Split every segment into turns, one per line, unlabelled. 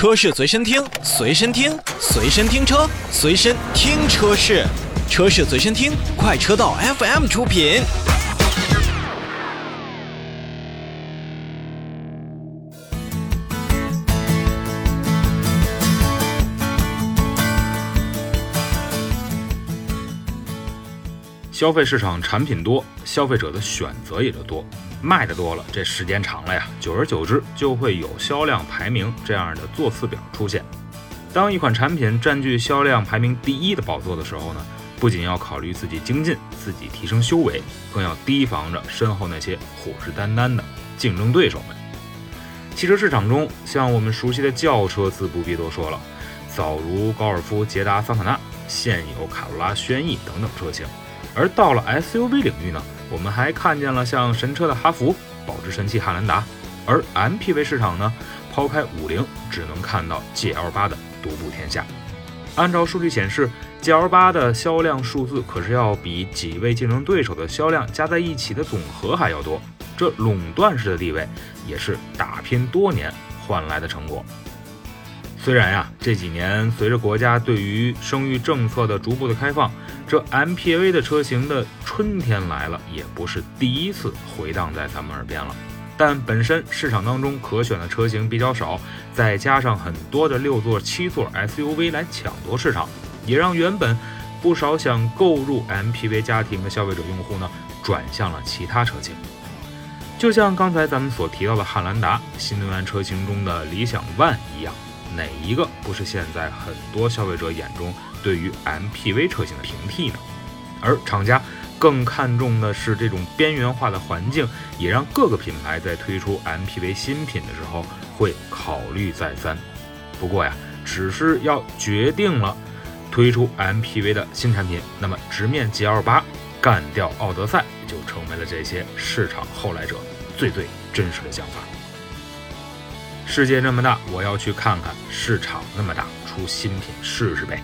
车市随身听，随身听，随身听车，随身听车市，车市随身听，快车道 FM 出品。
消费市场产品多，消费者的选择也就多，卖的多了，这时间长了呀，久而久之就会有销量排名这样的座次表出现。当一款产品占据销量排名第一的宝座的时候呢，不仅要考虑自己精进、自己提升修为，更要提防着身后那些虎视眈眈的竞争对手们。汽车市场中，像我们熟悉的轿车自不必多说了，早如高尔夫、捷达、桑塔纳，现有卡罗拉、轩逸等等车型。而到了 SUV 领域呢，我们还看见了像神车的哈弗、保值神器汉兰达。而 MPV 市场呢，抛开五菱，只能看到 GL8 的独步天下。按照数据显示，GL8 的销量数字可是要比几位竞争对手的销量加在一起的总和还要多。这垄断式的地位，也是打拼多年换来的成果。虽然呀，这几年随着国家对于生育政策的逐步的开放，这 MPV 的车型的春天来了，也不是第一次回荡在咱们耳边了。但本身市场当中可选的车型比较少，再加上很多的六座、七座 SUV 来抢夺市场，也让原本不少想购入 MPV 家庭的消费者用户呢，转向了其他车型。就像刚才咱们所提到的汉兰达新能源车型中的理想 ONE 一样。哪一个不是现在很多消费者眼中对于 MPV 车型的平替呢？而厂家更看重的是这种边缘化的环境，也让各个品牌在推出 MPV 新品的时候会考虑再三。不过呀，只是要决定了推出 MPV 的新产品，那么直面 GL8 干掉奥德赛就成为了这些市场后来者最最真实的想法。世界那么大，我要去看看；市场那么大，出新品试试呗。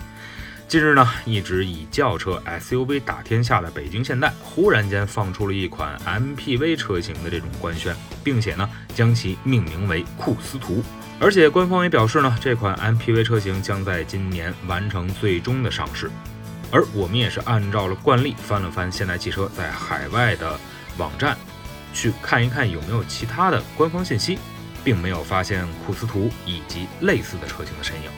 近日呢，一直以轿车 SUV 打天下的北京现代，忽然间放出了一款 MPV 车型的这种官宣，并且呢，将其命名为库斯图。而且官方也表示呢，这款 MPV 车型将在今年完成最终的上市。而我们也是按照了惯例，翻了翻现代汽车在海外的网站，去看一看有没有其他的官方信息。并没有发现库斯图以及类似的车型的身影，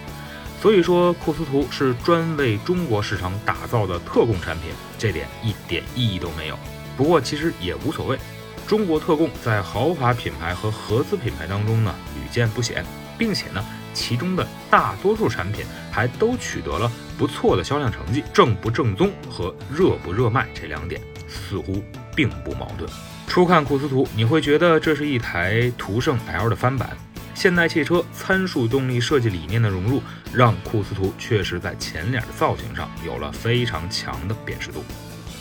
所以说库斯图是专为中国市场打造的特供产品，这点一点意义都没有。不过其实也无所谓，中国特供在豪华品牌和合资品牌当中呢屡见不鲜，并且呢其中的大多数产品还都取得了不错的销量成绩，正不正宗和热不热卖这两点似乎并不矛盾。初看库斯图，你会觉得这是一台途胜 L 的翻版。现代汽车参数动力设计理念的融入，让库斯图确实在前脸的造型上有了非常强的辨识度。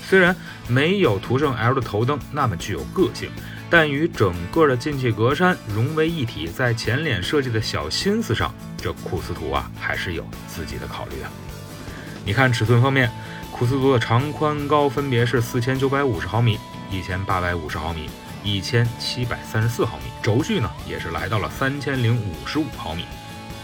虽然没有途胜 L 的头灯那么具有个性，但与整个的进气格栅融为一体，在前脸设计的小心思上，这库斯图啊还是有自己的考虑的。你看尺寸方面，库斯图的长宽高分别是四千九百五十毫米。一千八百五十毫米，一千七百三十四毫米，轴距呢也是来到了三千零五十五毫米。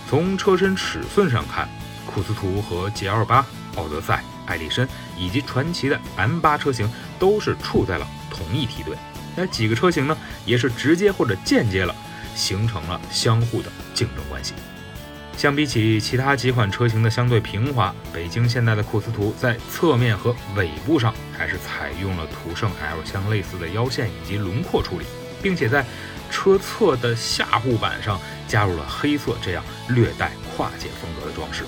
从车身尺寸上看，库斯图和 GL8、奥德赛、艾力绅以及传奇的 M8 车型都是处在了同一梯队。那几个车型呢，也是直接或者间接了形成了相互的竞争关系。相比起其他几款车型的相对平滑，北京现代的库斯图在侧面和尾部上还是采用了途胜 L 相类似的腰线以及轮廓处理，并且在车侧的下护板上加入了黑色这样略带跨界风格的装饰。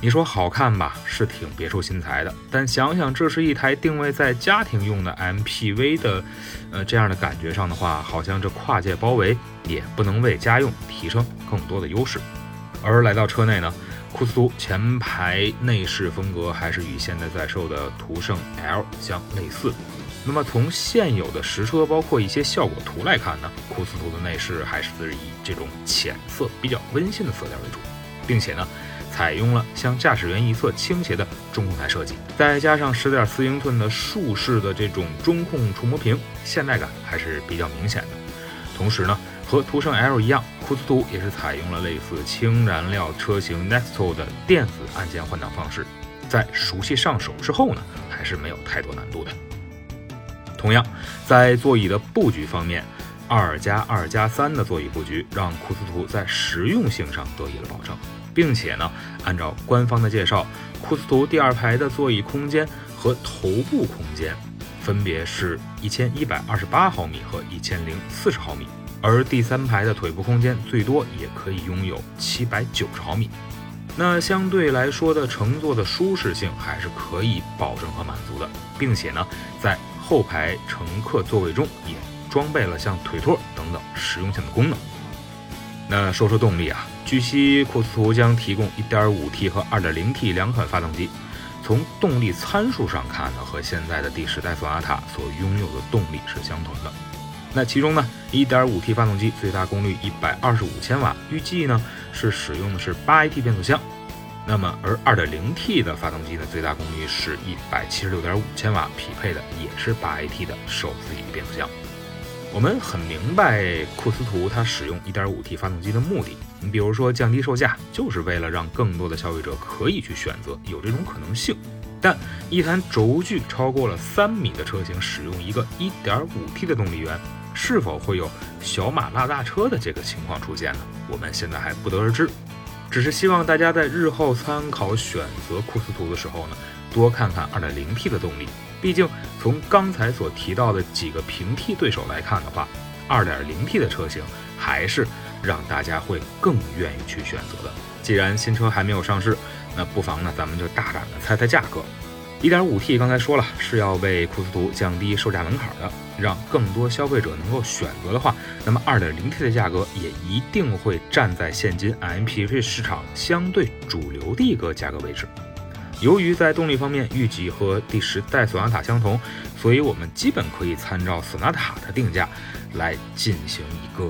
你说好看吧，是挺别出心裁的，但想想这是一台定位在家庭用的 MPV 的，呃这样的感觉上的话，好像这跨界包围也不能为家用提升更多的优势。而来到车内呢，库斯图前排内饰风格还是与现在在售的途胜 L 相类似。那么从现有的实车包括一些效果图来看呢，库斯图的内饰还是以这种浅色、比较温馨的色调为主，并且呢，采用了向驾驶员一侧倾斜的中控台设计，再加上十点四英寸的竖式的这种中控触摸屏，现代感还是比较明显的。同时呢。和途胜 L 一样，库斯图也是采用了类似氢燃料车型 Nexto 的电子按键换挡方式，在熟悉上手之后呢，还是没有太多难度的。同样，在座椅的布局方面，二加二加三的座椅布局让库斯图在实用性上得以了保证，并且呢，按照官方的介绍，库斯图第二排的座椅空间和头部空间分别是一千一百二十八毫米和一千零四十毫米。而第三排的腿部空间最多也可以拥有七百九十毫米，那相对来说的乘坐的舒适性还是可以保证和满足的，并且呢，在后排乘客座位中也装备了像腿托等等实用性的功能。那说说动力啊，据悉库斯图将提供 1.5T 和 2.0T 两款发动机，从动力参数上看呢，和现在的第十代索纳塔所拥有的动力是相同的。那其中呢，1.5T 发动机最大功率125千瓦，预计呢是使用的是 8AT 变速箱。那么而 2.0T 的发动机呢，最大功率是176.5千瓦，匹配的也是 8AT 的手自一体变速箱。我们很明白库斯图它使用 1.5T 发动机的目的，你比如说降低售价，就是为了让更多的消费者可以去选择，有这种可能性。但一台轴距超过了三米的车型使用一个 1.5T 的动力源。是否会有小马拉大车的这个情况出现呢？我们现在还不得而知，只是希望大家在日后参考选择库斯图的时候呢，多看看 2.0T 的动力。毕竟从刚才所提到的几个平替对手来看的话，2.0T 的车型还是让大家会更愿意去选择的。既然新车还没有上市，那不妨呢，咱们就大胆的猜猜价格。1.5T 刚才说了是要为库斯图降低售价门槛的，让更多消费者能够选择的话，那么 2.0T 的价格也一定会站在现今 MPV 市场相对主流的一个价格位置。由于在动力方面预计和第十代索纳塔相同，所以我们基本可以参照索纳塔的定价来进行一个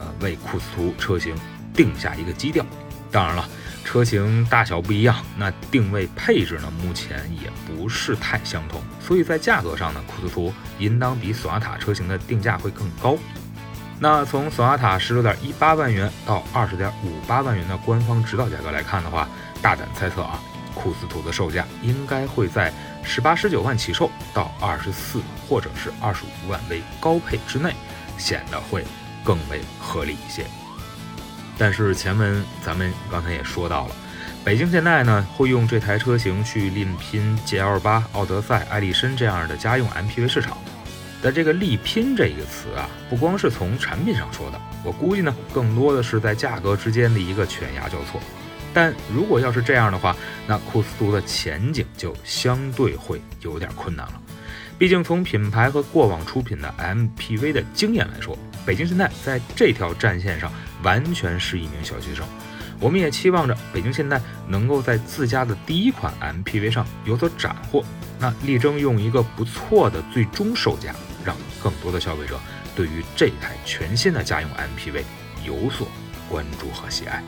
呃为库斯图车型定下一个基调。当然了。车型大小不一样，那定位配置呢？目前也不是太相同，所以在价格上呢，库斯图应当比索纳塔车型的定价会更高。那从索纳塔十六点一八万元到二十点五八万元的官方指导价格来看的话，大胆猜测啊，库斯图的售价应该会在十八十九万起售到二十四或者是二十五万为高配之内，显得会更为合理一些。但是前文咱们刚才也说到了，北京现代呢会用这台车型去力拼 GL 八、奥德赛、艾力绅这样的家用 MPV 市场。但这个力拼这个词啊，不光是从产品上说的，我估计呢更多的是在价格之间的一个犬牙交错。但如果要是这样的话，那库斯图的前景就相对会有点困难了。毕竟从品牌和过往出品的 MPV 的经验来说，北京现代在这条战线上。完全是一名小学生，我们也期望着北京现代能够在自家的第一款 MPV 上有所斩获，那力争用一个不错的最终售价，让更多的消费者对于这台全新的家用 MPV 有所关注和喜爱。